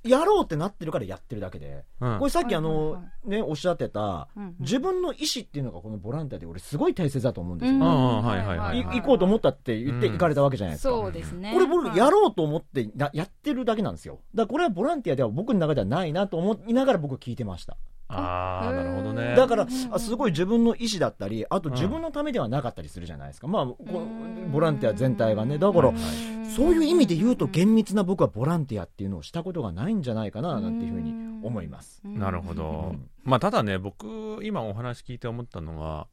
やろうってなってるからやってるだけで、うん。これさっきあの、はいはいはね、おっしゃってた、うんうん。自分の意思っていうのがこのボランティアで俺すごい大切だと思うんですよ。うんああはいはいはいい。行こうと思ったって言ってうん行かれたわけじゃないですか。そうですね。これ僕はい。やろうと思ってややってるだけなんですよ。だからこれはボランティアでは僕の中ではないなと思いながら僕聞いてました。ああなるほどね。だからうんうんうんあすごい自分の意思だったり、あと自分のためではなかったりするじゃないですか。まあ、ボランティア全体がね。だからはい、そういう意味で言うと厳密な僕はボランティアっていうのをしたことがないんじゃないかな、なんていうふうに思います。なるほどうん。まあただね僕今お話聞いて思ったのは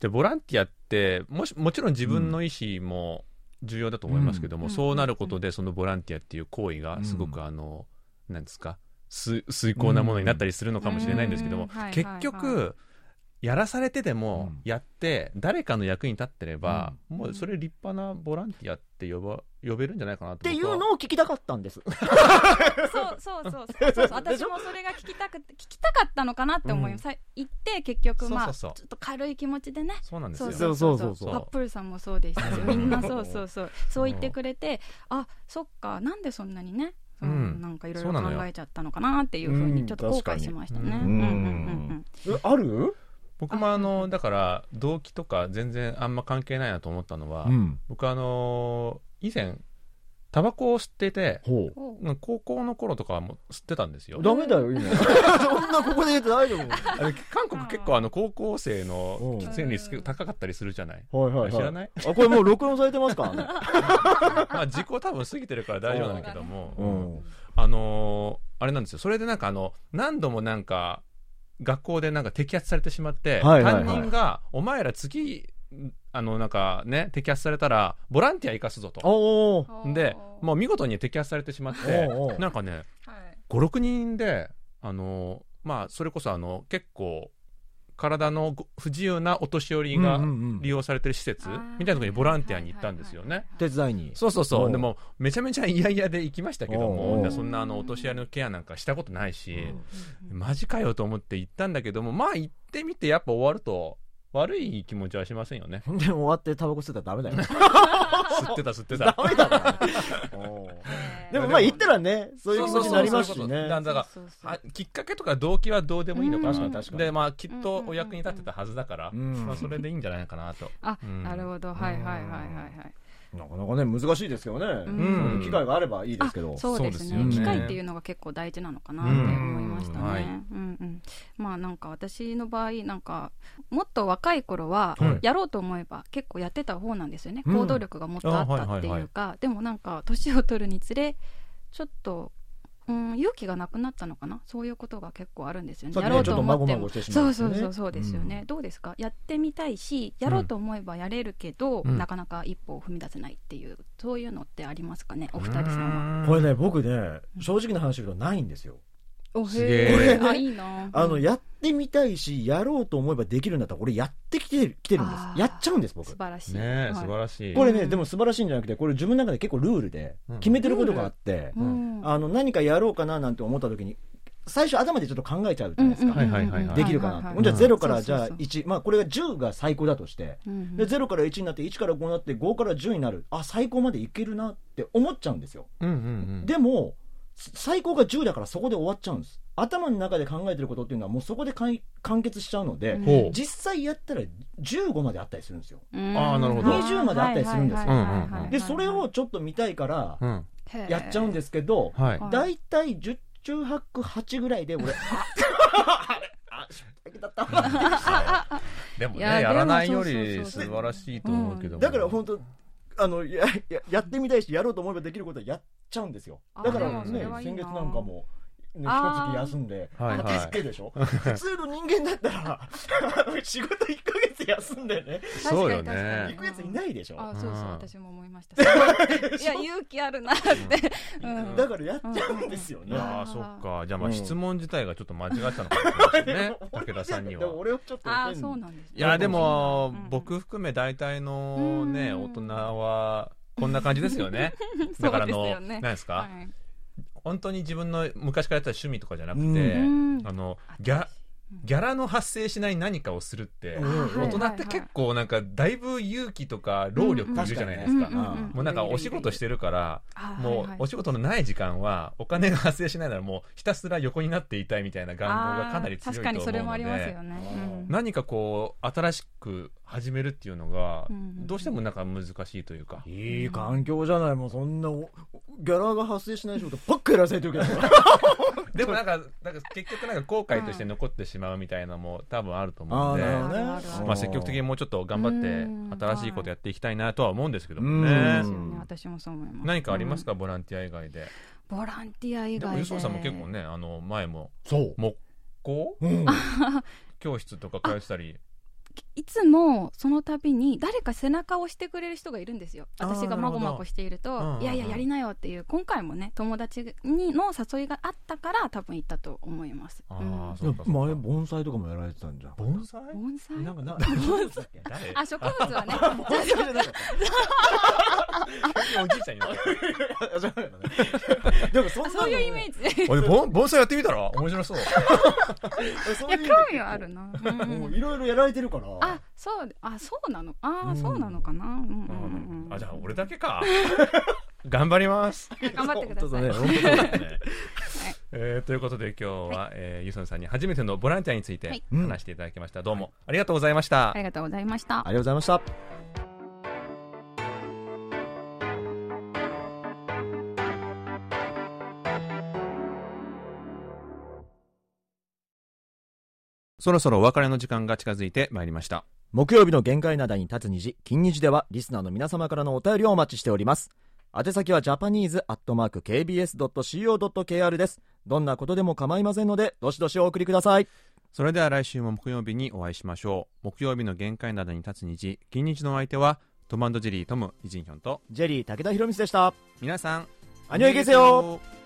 でボランティアってもしもちろん自分の意思も重要だと思いますけども、うんそうなることでそのボランティアっていう行為がすごくあの、なんですかす遂行なものになったりするのかもしれないんですけども、結はいは局やらされてでもうん。やって誰かの役に立ってれば、もうそれ立派なボランティアって呼ば呼べるんじゃないかなとっていうのを聞きたかったんです。<laughs> そうそうそうそうそう。そう私もそれが聞きたくて聞きたかったのかなって思います、さ行って結局まあそうそうそう。ちょっと軽い気持ちでね。そうなんですよ。そうそうそうそう。パップルさんもそうでしたしみんなそうそうそう。そう言ってくれてあそっか。なんでそんなにね、ううん。ん、なんかいろいろ考えちゃったのかなっていうふうにちょっと後悔しましたね。うん。うん。うん。うん。えある？僕もあのだから動機とか全然あんま関係ないなと思ったのは、ん。僕あの以前タバコを吸っていて、高校の頃とかはもう吸ってたんですよ。ダメだよ、今。<laughs> そんなここで言って大丈夫。あれ韓国結構あの高校生のうん喫煙率高かったりするじゃない？はいはいはい。知らない？あ、これもう録音されてますからね。<laughs> まあ時効多分過ぎてるから大丈夫なんだけども、うん。あのーあれなんですよ。それでなんかあの、何度もなんか、学校でなんか摘発されてしまって、はいはいはい担任が、お前ら次、あの、なんかね、摘発されたら、ボランティア行かすぞと。で、もう見事に摘発されてしまってなんかね、はい。5、6人で、あの、まあ、それこそあの、結構、体のご不自由なお年寄りが利用されてる施設みたいなところにボランティアに行ったんですよね。手伝いに？そうそうそう。う。んでも、めちゃめちゃ嫌々で行きましたけども、そんなあの、お年寄りのケアなんかしたことないし、うん。マジかよと思って行ったんだけども、まあ行ってみてやっぱ終わると、悪い気持ちはしませんよね。<laughs> でも終わってタバコ吸ったらダメだよ。<laughs> 吸ってた吸ってた。ダメだろ。<laughs> でもまあ言ったらね、そういう気持ちになりますしそうそうそうね。だかきっかけとか動機はどうでもいいのかな、でまあきっとお役に立てたはずだから、うん。まあ、それでいいんじゃないかなと、あ、うん。なるほど。はいはいはいはいはいなかなかね、難しいですけどね。ういう機会があればいいですけど。あ。そうですね。ね。機会っていうのが結構大事なのかなって思いましたね、うんはい。うんうん。まあなんか私の場合なんかもっと若い頃ははい。やろうと思えば結構やってた方なんですよね、うん。行動力がもっとあったっていうか、でもなんか年を取るにつれちょっと、うん、勇気がなくなったのかな？そういうことが結構あるんですよね。さっきやろうと思っても。ごまごしてしまそう。そうそうそうですよね、うん。どうですか？やってみたいしやろうと思えばやれるけど、うん。なかなか一歩を踏み出せないっていうそういうのってありますかね？お二人さん。はこれね、僕ね、正直な話言うとないんですよ。おすげえ。へこれあいいな。あの、うん。やってみたいし、やろうと思えばできるんだったら、俺やってきてる、来てるんです。やっちゃうんです、僕。素。晴らしい。ね素晴らしい。これね、うんでも素晴らしいんじゃなくて、これ自分の中で結構ルールでうん。決めてることがあって、うん。あの、何かやろうかななんて思った時に、最初頭でちょっと考えちゃうじゃないですか。はいはいはいはい。できるかなって。じゃあゼ0からじゃあ1、まあこれが10が最高だとして、で0から1になって1から5になって5から10になる。あ、最高までいけるなって思っちゃうんですよ。うんうんうん。でも、最高が10だからそこで終わっちゃうんです。頭の中で考えてることっていうのはもうそこで完結しちゃうので、ほう。実際やったら15まであったりするんですよ。あーなるほど。20まであったりするんですよ。で、それをちょっと見たいからうん。やっちゃうんですけど、はい。はい。だいたい10中八九8ぐらいで俺、<laughs> ああ、失敗だった。<laughs> でもねいややらないより素晴らしいと思うけども。だから本当あのやややってみたいしやろうと思えばできることはやっちゃうんですよ。だからね先月なんかも、ね、一月休んで。はいはい。畑助でしょ？<laughs> 普通の人間だったら <laughs> 仕事1ヶ月休んでね。そうよね。確かに。確かに行くやついないでしょ？あそうそううん。私も思いました。いいや <laughs> 勇気あるなって。うん。だからやっちゃうんですよね。いやーそっか。じゃあまあうん質問自体がちょっと間違ったのかもしれないね。武田さんには。でも俺をちょっとあ変に。そうなんですね。いやでもうん。僕含め大体のねうん。大人はこんな感じですよね。だからあのね。何ですか？はい本当に自分の昔からやってた趣味とかじゃなくて、うん。あのギャギャラの発生しない何かをするって、うん。大人って結構なんかだいぶ勇気とか労力いるじゃないですか、うん。うん。うん。もうなんかお仕事してるから、あもはいうはい。お仕事のない時間はお金が発生しないならもうひたすら横になっていたいみたいな願望がかなり強いと思うので確かにそれもありますよね。うん。何かこう新しく始めるっていうのがうん。どうしてもなんか難しいというか、いい環境じゃない。もうそんなおギャラが発生しない仕事ばっかりやらされてるけどでもなんかなんか結局なんか後悔として残ってしまうみたいなのも多分あると思うんで、あねまあ、積極的にもうちょっと頑張ってうん。新しいことやっていきたいなとは思うんですけどもうん。ね。私もそう思います。何かありますか？かボランティア以外で。ボランティア以で。も外で吉野さんも結構ねあの前もそう、木工？うん、教室とか通ってたりいつもその度に誰か背中を押してくれる人がいるんですよ。私がまごまごしているとなるほど。いやいややりなよっていう今回もね友達にの誘いがあったから多分行ったと思います。あうん。ーそうかそうか。前盆栽とかもやられてたんじゃん。盆栽？盆栽？なんかな <laughs> 誰 <laughs> あ植物はね。おじいちゃんでもそんそういうイメージ。おい盆盆栽やってみたら面白そう。<laughs> いやそういう意味で興味はあるな、うん。もういろいろやられてるからあそうあそうなの。あうん。ーそうなのかな、うんうんうんうん。あじゃあ俺だけか。<laughs> 頑張ります。頑張ってください、ね。<laughs> ね。<laughs> えーということで今日は、えーゆそんさんに初めてのボランティアについてはい。話していただきました、どうも。ありがとうございました、ありがとうございました。ありがとうございましたそろそろお別れの時間が近づいてまいりました。木曜日の限界灘に立つ虹、金虹ではリスナーの皆様からのお便りをお待ちしております。宛先はジャパニーズアットマーク KBS.CO.KR です。どんなことでも構いませんので、どしどしお送りください。それでは来週も木曜日にお会いしましょう。木曜日の限界などに立つ虹、金日のお相手は、トムジェリートム、イジンヒョンと、ジェリー武田博光でした。皆さん、アニョイゲセよー